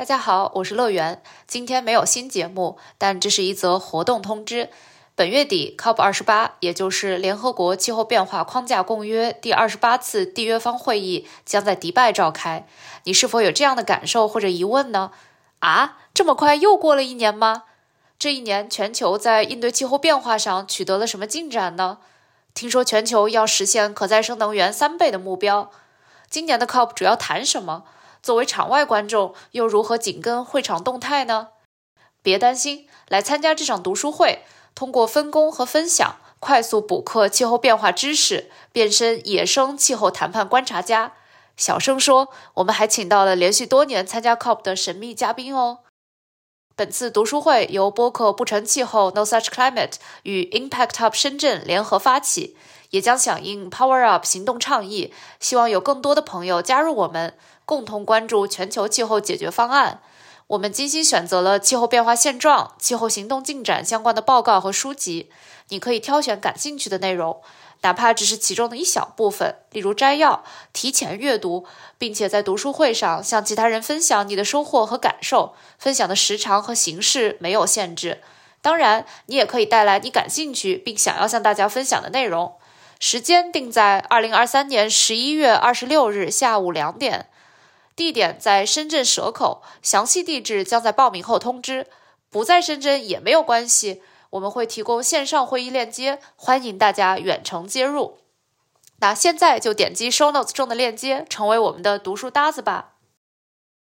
大家好，我是乐园。今天没有新节目，但这是一则活动通知。本月底，COP 二十八，也就是联合国气候变化框架公约第二十八次缔约方会议将在迪拜召开。你是否有这样的感受或者疑问呢？啊，这么快又过了一年吗？这一年，全球在应对气候变化上取得了什么进展呢？听说全球要实现可再生能源三倍的目标。今年的 COP 主要谈什么？作为场外观众，又如何紧跟会场动态呢？别担心，来参加这场读书会，通过分工和分享，快速补课气候变化知识，变身野生气候谈判观察家。小声说，我们还请到了连续多年参加 COP 的神秘嘉宾哦。本次读书会由播客不成气候 No Such Climate 与 Impact Hub 深圳联合发起，也将响应 Power Up 行动倡议，希望有更多的朋友加入我们。共同关注全球气候解决方案。我们精心选择了气候变化现状、气候行动进展相关的报告和书籍，你可以挑选感兴趣的内容，哪怕只是其中的一小部分，例如摘要，提前阅读，并且在读书会上向其他人分享你的收获和感受。分享的时长和形式没有限制，当然，你也可以带来你感兴趣并想要向大家分享的内容。时间定在二零二三年十一月二十六日下午两点。地点在深圳蛇口，详细地址将在报名后通知。不在深圳也没有关系，我们会提供线上会议链接，欢迎大家远程接入。那现在就点击 show notes 中的链接，成为我们的读书搭子吧。